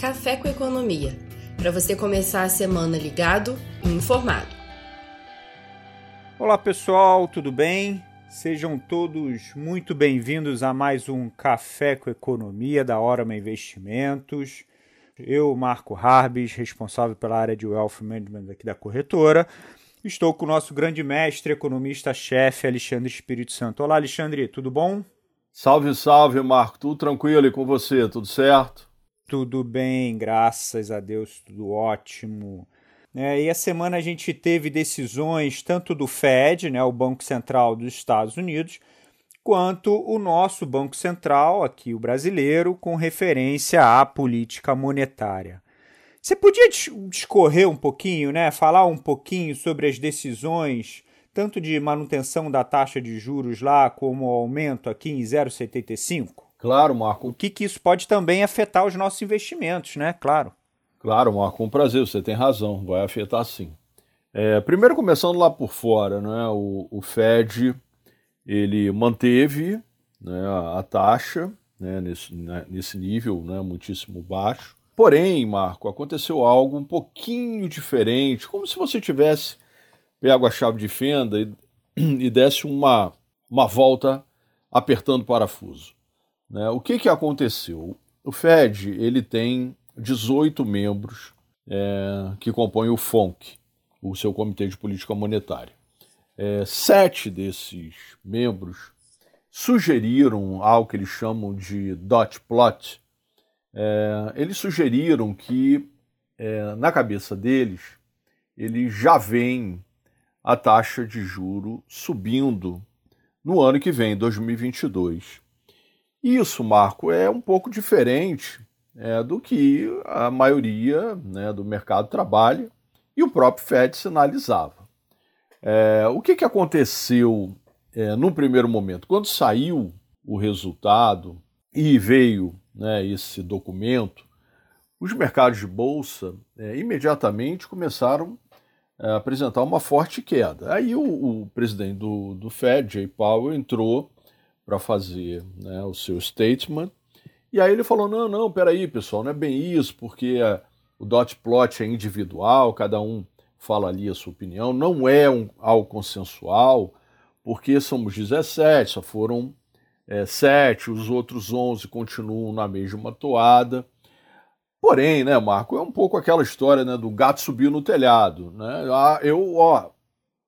Café com Economia, para você começar a semana ligado e informado. Olá pessoal, tudo bem? Sejam todos muito bem-vindos a mais um Café com Economia da Orama Investimentos. Eu, Marco Harbis, responsável pela área de Wealth Management aqui da corretora, estou com o nosso grande mestre, economista-chefe, Alexandre Espírito Santo. Olá, Alexandre, tudo bom? Salve, salve, Marco. Tudo tranquilo e com você? Tudo certo? Tudo bem, graças a Deus, tudo ótimo. É, e a semana a gente teve decisões tanto do Fed, né, o Banco Central dos Estados Unidos, quanto o nosso Banco Central, aqui o brasileiro, com referência à política monetária. Você podia discorrer um pouquinho, né, falar um pouquinho sobre as decisões, tanto de manutenção da taxa de juros lá, como o aumento aqui em 0,75? Claro, Marco. O que, que isso pode também afetar os nossos investimentos, né? Claro. Claro, Marco, um prazer, você tem razão, vai afetar sim. É, primeiro, começando lá por fora, né, o, o Fed ele manteve né, a, taxa né, nesse, né, nesse nível né, muitíssimo baixo. Porém, Marco, aconteceu algo um pouquinho diferente, como se você tivesse pego a chave de fenda e, e desse uma, uma volta apertando o parafuso. Né? O que, que aconteceu? O Fed ele tem 18 membros é, que compõem o FONC, o seu Comitê de Política Monetária. É, sete desses membros sugeriram algo que eles chamam de dot plot. É, eles sugeriram que, é, na cabeça deles, eles já veem a taxa de juro subindo no ano que vem, 2022. Isso, Marco, é um pouco diferente é, do que a maioria né, do mercado trabalha e o próprio Fed sinalizava. É, o que, que aconteceu é, no primeiro momento? Quando saiu o resultado e veio né, esse documento, os mercados de bolsa é, imediatamente começaram a apresentar uma forte queda. Aí o, o presidente do, do Fed, Jay Powell, entrou para fazer né, o seu statement. E aí ele falou: não, não, peraí, pessoal, não é bem isso, porque o dot plot é individual, cada um fala ali a sua opinião, não é um, algo consensual, porque somos 17, só foram é, 7, os outros 11 continuam na mesma toada. Porém, né, Marco, é um pouco aquela história né, do gato subiu no telhado. Né? Ah, eu, ó,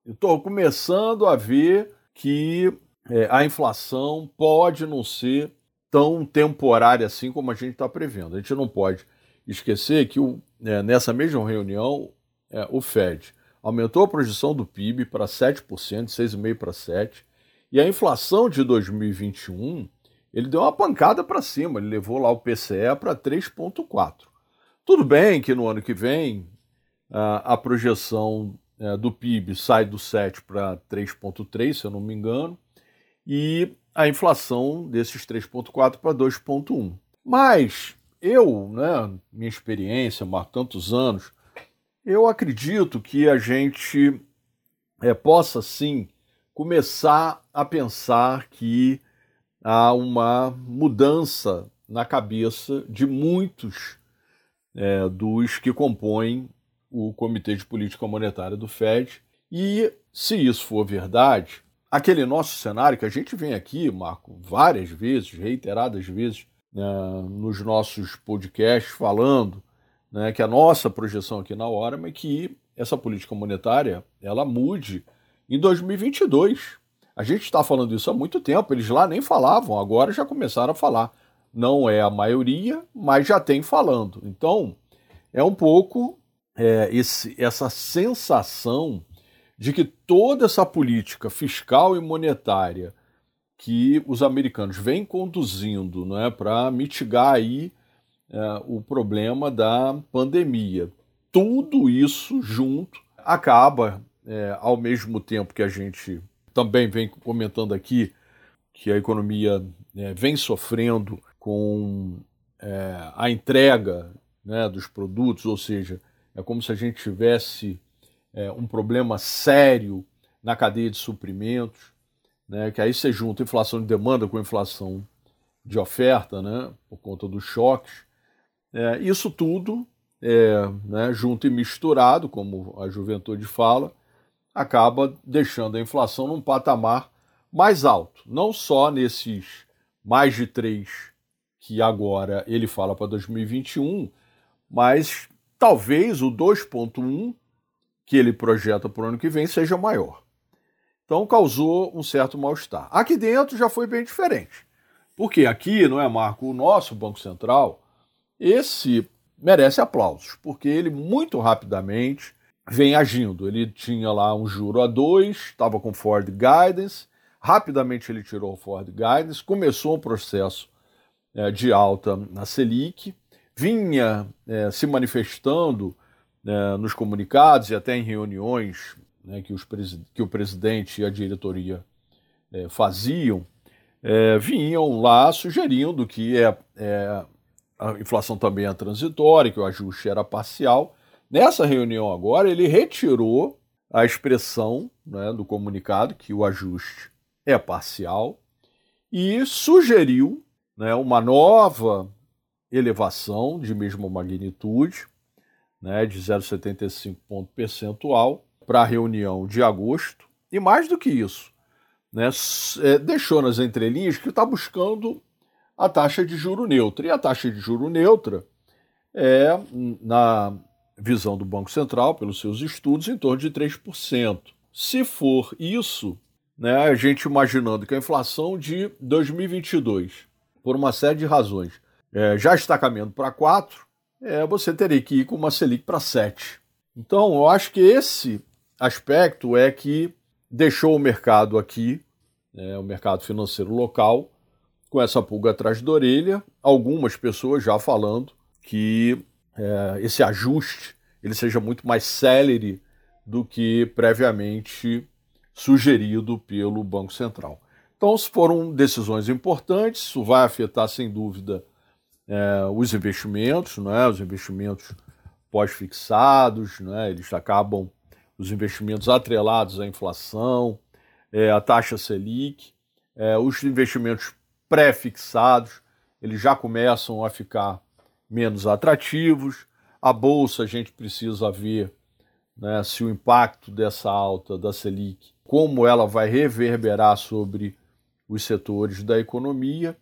estou começando a ver que é, a inflação pode não ser tão temporária assim como a gente está prevendo. A gente não pode esquecer que o, é, nessa mesma reunião é, o Fed aumentou a projeção do PIB para 7%, 6,5% para 7%, e a inflação de 2021 ele deu uma pancada para cima, ele levou lá o PCE para 3,4%. Tudo bem que no ano que vem a, a projeção é, do PIB sai do 7 para 3,3, se eu não me engano, e a inflação desses 3,4 para 2,1. Mas eu, né, minha experiência, há tantos anos, eu acredito que a gente é, possa sim começar a pensar que há uma mudança na cabeça de muitos é, dos que compõem o Comitê de Política Monetária do FED. E se isso for verdade, aquele nosso cenário que a gente vem aqui, Marco, várias vezes, reiteradas vezes, né, nos nossos podcasts falando né, que a nossa projeção aqui na hora é que essa política monetária ela mude em 2022. A gente está falando isso há muito tempo, eles lá nem falavam, agora já começaram a falar. Não é a maioria, mas já tem falando. Então, é um pouco é, esse, essa sensação de que toda essa política fiscal e monetária que os americanos vêm conduzindo não é, para mitigar aí é, o problema da pandemia. Tudo isso junto acaba, é, ao mesmo tempo que a gente também vem comentando aqui, que a economia é, vem sofrendo com é, a entrega né, dos produtos, ou seja, é como se a gente tivesse é, um problema sério na cadeia de suprimentos, né, que aí você junta inflação de demanda com inflação de oferta, né, por conta dos choques, É, isso tudo, é, né, junto e misturado, como a juventude fala, acaba deixando a inflação num patamar mais alto. Não só nesses mais de 3 que agora ele fala para 2021, mas talvez o 2,1 que ele projeta para o ano que vem seja maior. Então causou um certo mal-estar. Aqui dentro já foi bem diferente. Porque aqui, não é, Marco? O nosso Banco Central, esse merece aplausos, porque ele muito rapidamente vem agindo. Ele tinha lá um juro a dois, estava com Ford Guidance, rapidamente ele tirou o Ford Guidance, começou um processo é, de alta na Selic, vinha é, se manifestando é, nos comunicados e até em reuniões né, que, os que o presidente e a diretoria é, faziam, é, vinham lá sugerindo que é, é, a inflação também é transitória, que o ajuste era parcial. Nessa reunião agora, ele retirou a expressão né, do comunicado que o ajuste é parcial e sugeriu né, uma nova elevação de mesma magnitude, né, de 0,75 ponto percentual, para a reunião de agosto. E mais do que isso, né, é, deixou nas entrelinhas que está buscando a taxa de juro neutra. E a taxa de juro neutra é, na visão do Banco Central, pelos seus estudos, em torno de 3%. Se for isso, né, a gente imaginando que a inflação de 2022, por uma série de razões, é, já está caminhando para 4%, é, você teria que ir com uma Selic para 7%. Então, eu acho que esse aspecto é que deixou o mercado aqui, né, o mercado financeiro local, com essa pulga atrás da orelha, algumas pessoas já falando que é, esse ajuste ele seja muito mais célere do que previamente sugerido pelo Banco Central. Então, foram decisões importantes, isso vai afetar, sem dúvida, é, os investimentos, né, os investimentos pós-fixados, né, eles acabam os investimentos atrelados à inflação, é, a taxa Selic, é, os investimentos pré-fixados, eles já começam a ficar menos atrativos. A bolsa, a gente precisa ver né, se o impacto dessa alta da Selic, como ela vai reverberar sobre os setores da economia.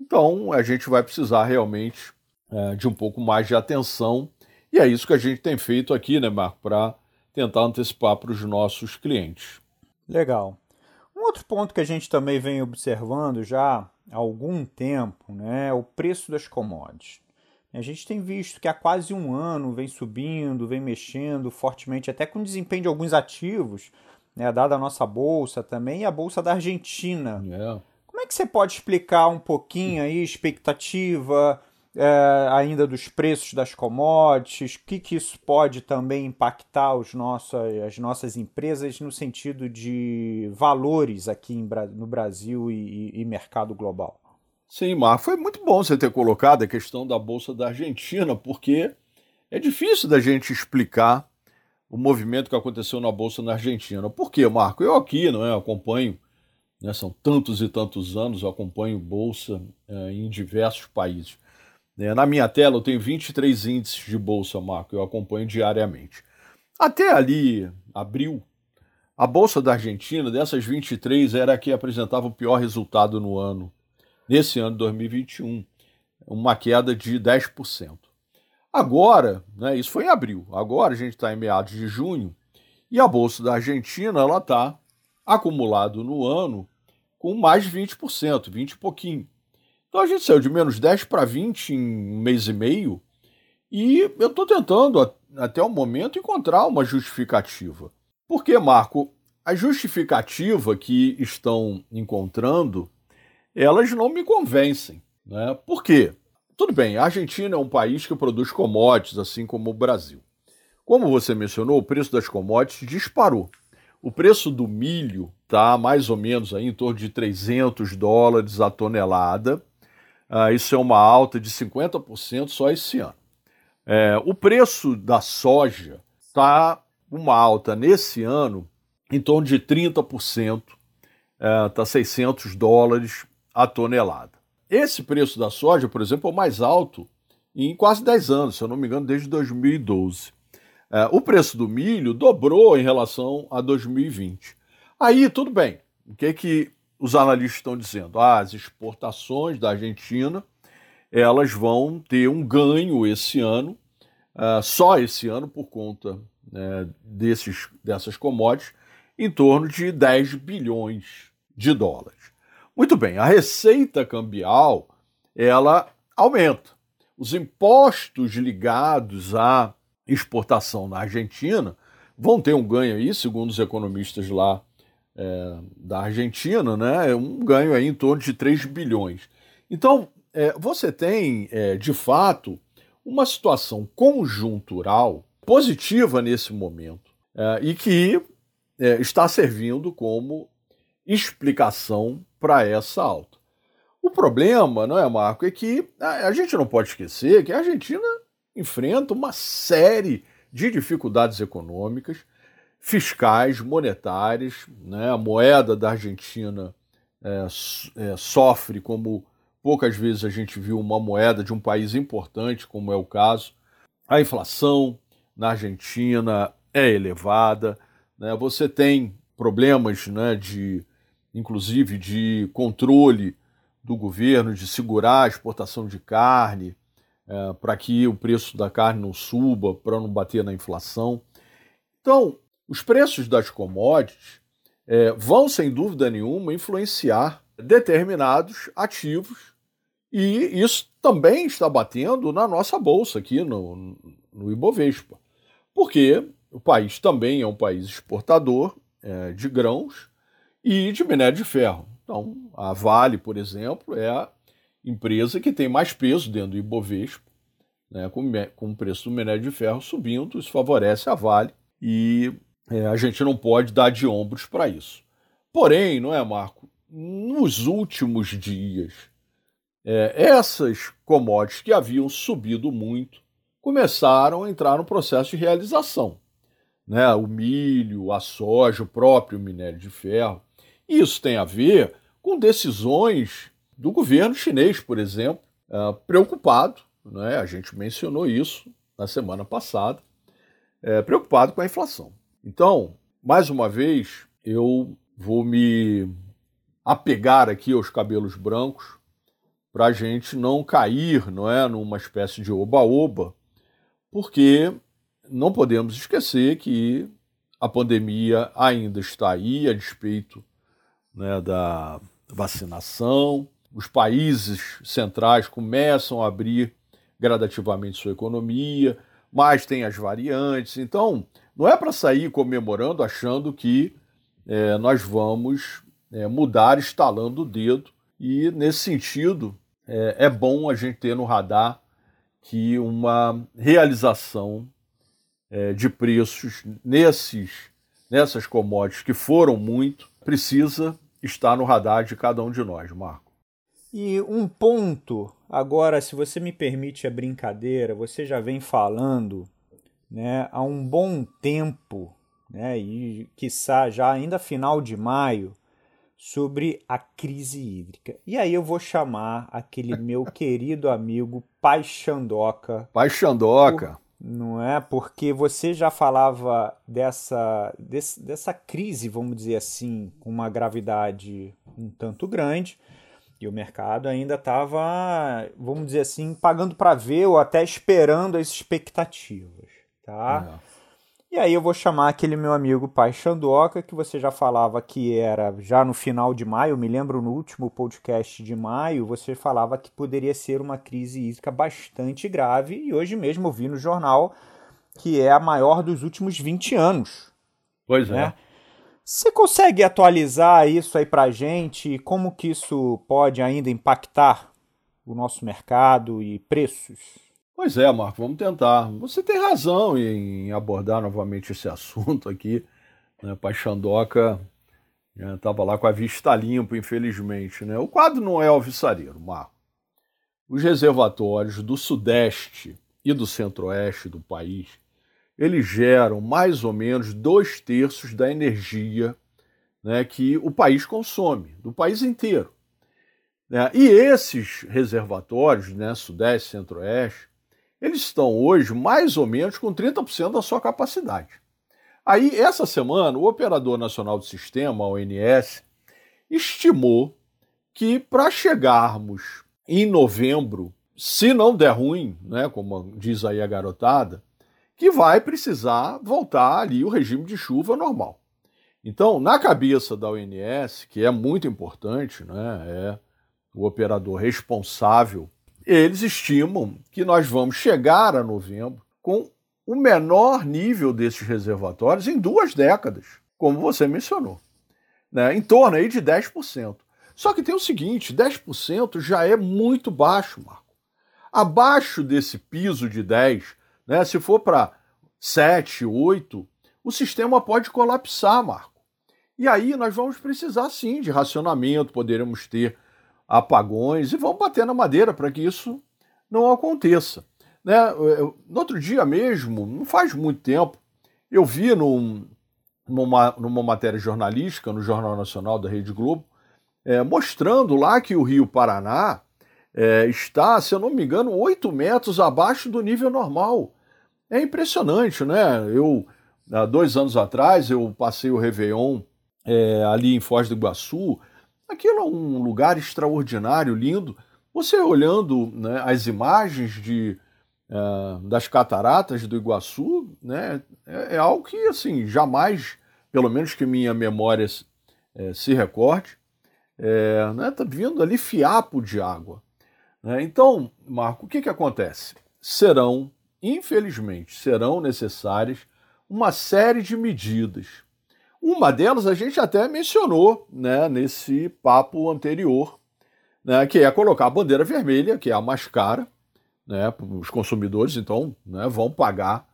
Então, a gente vai precisar realmente é, de um pouco mais de atenção. E é isso que a gente tem feito aqui, né, Marco, para tentar antecipar para os nossos clientes. Legal. Um outro ponto que a gente também vem observando já há algum tempo né, é o preço das commodities. A gente tem visto que há quase um ano vem subindo, vem mexendo fortemente, até com o desempenho de alguns ativos, né, dada a nossa bolsa também e a bolsa da Argentina. É. Que você pode explicar um pouquinho aí expectativa, é, ainda dos preços das commodities, o que, que isso pode também impactar os as nossas empresas no sentido de valores aqui em, no Brasil e, e, mercado global. Sim, Mar, foi muito bom você ter colocado a questão da Bolsa da Argentina, porque é difícil da gente explicar o movimento que aconteceu na Bolsa na Argentina. Por quê, Marco? Eu aqui não é, acompanho, né, são tantos e tantos anos, eu acompanho Bolsa é, em diversos países. Né? Na minha tela eu tenho 23 índices de bolsa, Marco, eu acompanho diariamente. Até ali, abril, a bolsa da Argentina, dessas 23, era a que apresentava o pior resultado no ano, nesse ano de 2021, uma queda de 10%. Agora, né, isso foi em abril, agora a gente está em meados de junho, e a bolsa da Argentina ela está acumulado no ano com mais de 20%, 20 e pouquinho. Então a gente saiu de menos 10 para 20 em um mês e meio, e eu estou tentando, até o momento, encontrar uma justificativa. Por que, Marco? A justificativa que estão encontrando, elas não me convencem. Né? Por quê? Tudo bem, a Argentina é um país que produz commodities, assim como o Brasil. Como você mencionou, o preço das commodities disparou. O preço do milho está mais ou menos aí em torno de 300 dólares a tonelada, Uh, isso é uma alta de 50% só esse ano. É, o preço da soja está uma alta nesse ano em torno de 30%, está é, 600 dólares a tonelada. Esse preço da soja, por exemplo, é o mais alto em quase 10 anos, se eu não me engano, desde 2012. É, o preço do milho dobrou em relação a 2020. Aí, tudo bem. O que, que os analistas estão dizendo? Ah, as exportações da Argentina elas vão ter um ganho esse ano, uh, só esse ano, por conta né, desses, dessas commodities, em torno de 10 bilhões de dólares. Muito bem, a receita cambial ela aumenta. Os impostos ligados à exportação na Argentina vão ter um ganho aí, segundo os economistas lá é, da Argentina, né, um ganho aí em torno de 3 bilhões. Então, é, você tem, é, de fato, uma situação conjuntural positiva nesse momento é, e que é, está servindo como explicação para essa alta. O problema, não é, Marco, é que a gente não pode esquecer que a Argentina enfrenta uma série de dificuldades econômicas, fiscais, monetárias. Né? A moeda da Argentina é, é, sofre como poucas vezes a gente viu uma moeda de um país importante, como é o caso. A inflação na Argentina é elevada. Né? Você tem problemas né, de, inclusive, de controle do governo, de segurar a exportação de carne, é, para que o preço da carne não suba, para não bater na inflação. Então, os preços das commodities é, vão, sem dúvida nenhuma, influenciar determinados ativos e isso também está batendo na nossa bolsa aqui no, no Ibovespa, porque o país também é um país exportador é, de grãos e de minério de ferro. Então, a Vale, por exemplo, é empresa que tem mais peso dentro do Ibovespa, né, com, com o preço do minério de ferro subindo, isso favorece a Vale e é, a gente não pode dar de ombros para isso. Porém, não é, Marco? Nos últimos dias, é, essas commodities que haviam subido muito começaram a entrar no processo de realização. Né? O milho, a soja, o próprio minério de ferro. Isso tem a ver com decisões do governo chinês, por exemplo, uh, preocupado, né? a gente mencionou isso na semana passada, é, preocupado com a inflação. Então, mais uma vez, eu vou me apegar aqui aos cabelos brancos para a gente não cair, não é, numa espécie de oba-oba, porque não podemos esquecer que a pandemia ainda está aí, a despeito né, da vacinação. Os países centrais começam a abrir gradativamente sua economia, mas tem as variantes. Então, não é para sair comemorando achando que é, nós vamos é, mudar estalando o dedo. E, nesse sentido, é, é bom a gente ter no radar que uma realização é, de preços nesses, nessas commodities que foram muito precisa estar no radar de cada um de nós, Marco. E um ponto, agora, se você me permite a brincadeira, você já vem falando né, há um bom tempo, né, e quiçá já ainda final de maio, sobre a crise hídrica. E aí eu vou chamar aquele meu querido amigo Pai Xandoca. Pai Xandoca. não é? Porque você já falava dessa, desse, dessa crise, vamos dizer assim, com uma gravidade um tanto grande. E o mercado ainda estava, vamos dizer assim, pagando para ver ou até esperando as expectativas, tá? É. E aí eu vou chamar aquele meu amigo Pai Xandoca, que você já falava que era já no final de maio, me lembro no último podcast de maio, você falava que poderia ser uma crise hídrica bastante grave, e hoje mesmo eu vi no jornal que é a maior dos últimos 20 anos. Pois né? é. Você consegue atualizar isso aí pra gente? Como que isso pode ainda impactar o nosso mercado e preços? Pois é, Marco, vamos tentar. Você tem razão em abordar novamente esse assunto aqui. Né? Paixandoca estava né, lá com a vista limpa, infelizmente. Né? O quadro não é alvissareiro, Marco. Os reservatórios do sudeste e do centro-oeste do país, eles geram mais ou menos dois terços da energia né, que o país consome, do país inteiro. Né? E esses reservatórios, né, sudeste centro-oeste, eles estão hoje mais ou menos com 30% da sua capacidade. Aí, essa semana, o Operador Nacional do Sistema, ONS, estimou que para chegarmos em novembro, se não der ruim, né, como diz aí a garotada, que vai precisar voltar ali o regime de chuva normal. Então, na cabeça da ONS, que é muito importante, né, é o operador responsável, eles estimam que nós vamos chegar a novembro com o menor nível desses reservatórios em duas décadas, como você mencionou, né, em torno aí de 10%. Só que tem o seguinte, 10% já é muito baixo, Marco. Abaixo desse piso de 10, né, se for para 7, 8, o sistema pode colapsar, Marco. E aí nós vamos precisar sim de racionamento, poderemos ter apagões e vamos bater na madeira para que isso não aconteça. Né? No outro dia mesmo, não faz muito tempo, eu vi num, numa, numa matéria jornalística no Jornal Nacional da Rede Globo, é, mostrando lá que o Rio Paraná é, está, se eu não me engano, 8 metros abaixo do nível normal. É impressionante, né? Eu, há dois anos atrás, eu passei o Réveillon é, ali em Foz do Iguaçu, aquilo é um lugar extraordinário, lindo. Você olhando né, as imagens de, uh, das cataratas do Iguaçu, né, é, é, algo que assim jamais, pelo menos que minha memória é, se recorde, é, né, tá vindo ali fiapo de água. Né? Então, Marco, o que, que acontece? Serão, infelizmente, serão necessárias uma série de medidas uma delas a gente até mencionou né, nesse papo anterior, né, que é colocar a bandeira vermelha, que é a mais cara, né, os consumidores então né, vão pagar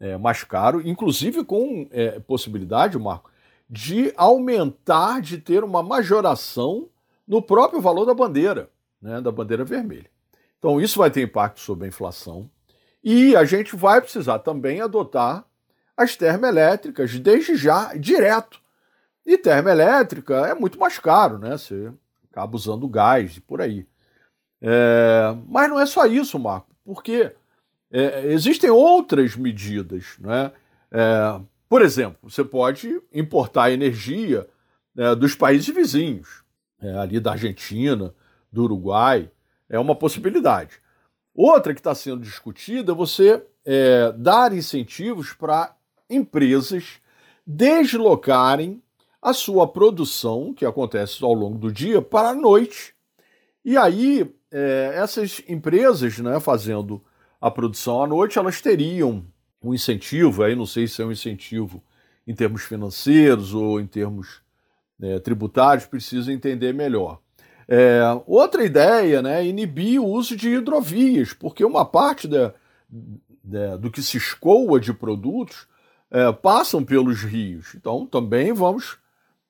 é, mais caro, inclusive com é, possibilidade, Marco, de aumentar, de ter uma majoração no próprio valor da bandeira, né, da bandeira vermelha. Então isso vai ter impacto sobre a inflação e a gente vai precisar também adotar as termoelétricas desde já, direto. E termoelétrica é muito mais caro, né? Você acaba usando gás e por aí. É, mas não é só isso, Marco, porque é, existem outras medidas. Né? É, por exemplo, você pode importar energia né, dos países vizinhos, é, ali da Argentina, do Uruguai, é uma possibilidade. Outra que está sendo discutida é você é, dar incentivos para empresas deslocarem a sua produção, que acontece ao longo do dia, para a noite. E aí, é, essas empresas, né, fazendo a produção à noite, elas teriam um incentivo, aí não sei se é um incentivo em termos financeiros ou em termos né, tributários, precisa entender melhor. É, outra ideia né, é inibir o uso de hidrovias, porque uma parte da, da, do que se escoa de produtos é, passam pelos rios. Então, também vamos,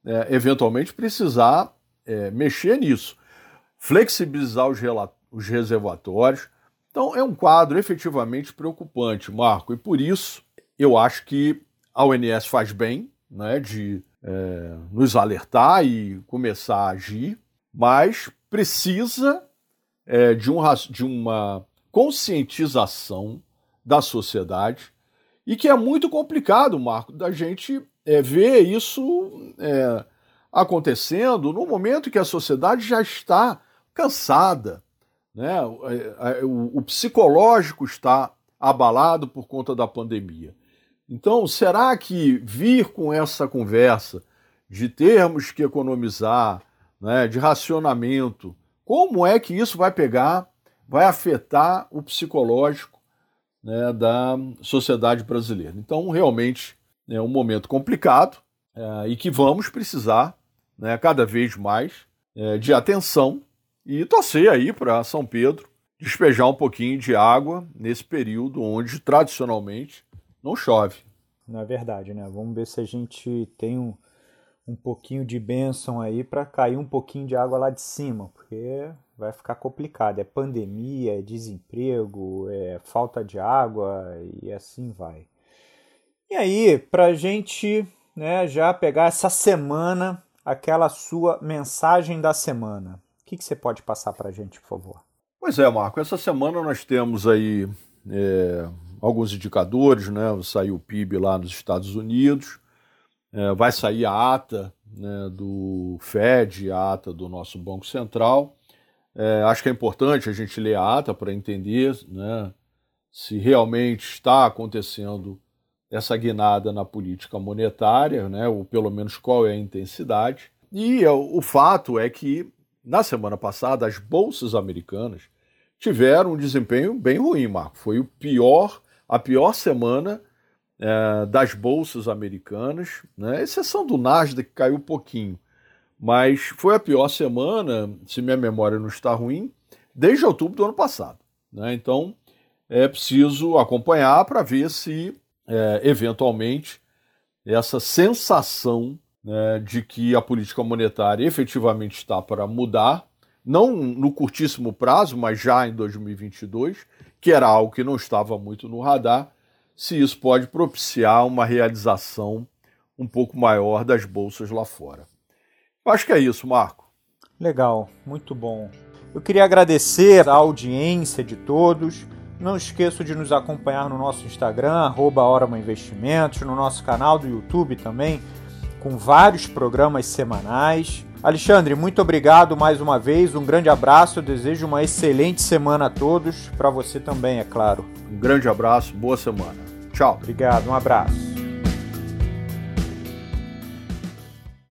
é, eventualmente, precisar é, mexer nisso. Flexibilizar os, os reservatórios. Então, é um quadro efetivamente preocupante, Marco, e por isso eu acho que a ONS faz bem né, de é, nos alertar e começar a agir, mas precisa é, de, um, de uma conscientização da sociedade e que é muito complicado, Marco, da gente é, ver isso é, acontecendo no momento que a sociedade já está cansada, né? É, o, o psicológico está abalado por conta da pandemia. Então, será que vir com essa conversa de termos que economizar, né, de racionamento, como é que isso vai pegar, vai afetar o psicológico né, da sociedade brasileira. Então, realmente é um momento complicado é, e que vamos precisar né, cada vez mais é, de atenção e torcer aí para São Pedro despejar um pouquinho de água nesse período onde tradicionalmente não chove. Não é verdade, né? Vamos ver se a gente tem um, um pouquinho de bênção aí para cair um pouquinho de água lá de cima, porque vai ficar complicado. É pandemia, é desemprego, é falta de água e assim vai. E aí, para a gente né, já pegar essa semana, aquela sua mensagem da semana, o que, que você pode passar para a gente, por favor? Pois é, Marco, essa semana nós temos aí é, alguns indicadores, né? Saiu o PIB lá nos Estados Unidos, é, vai sair a ata né, do Fed, a ata do nosso Banco Central. É, acho que é importante a gente ler a ata para entender né, se realmente está acontecendo essa guinada na política monetária, né, ou pelo menos qual é a intensidade. E o fato é que, na semana passada, as bolsas americanas tiveram um desempenho bem ruim, Marco. Foi o pior, a pior semana é, das bolsas americanas, né? exceção do Nasdaq, que caiu um pouquinho. Mas foi a pior semana, se minha memória não está ruim, desde outubro do ano passado. Né? Então, é preciso acompanhar para ver se, é, eventualmente, essa sensação né, de que a política monetária efetivamente está para mudar não no curtíssimo prazo, mas já em 2022, que era algo que não estava muito no radar, se isso pode propiciar uma realização um pouco maior das bolsas lá fora. Eu acho que é isso, Marco. Legal, muito bom. Eu queria agradecer a audiência de todos. Não esqueça de nos acompanhar no nosso Instagram, arroba Investimentos, no nosso canal do YouTube também, com vários programas semanais. Alexandre, muito obrigado mais uma vez, um grande abraço, eu desejo uma excelente semana a todos, para você também, é claro. Um grande abraço, boa semana. Tchau. Obrigado, um abraço.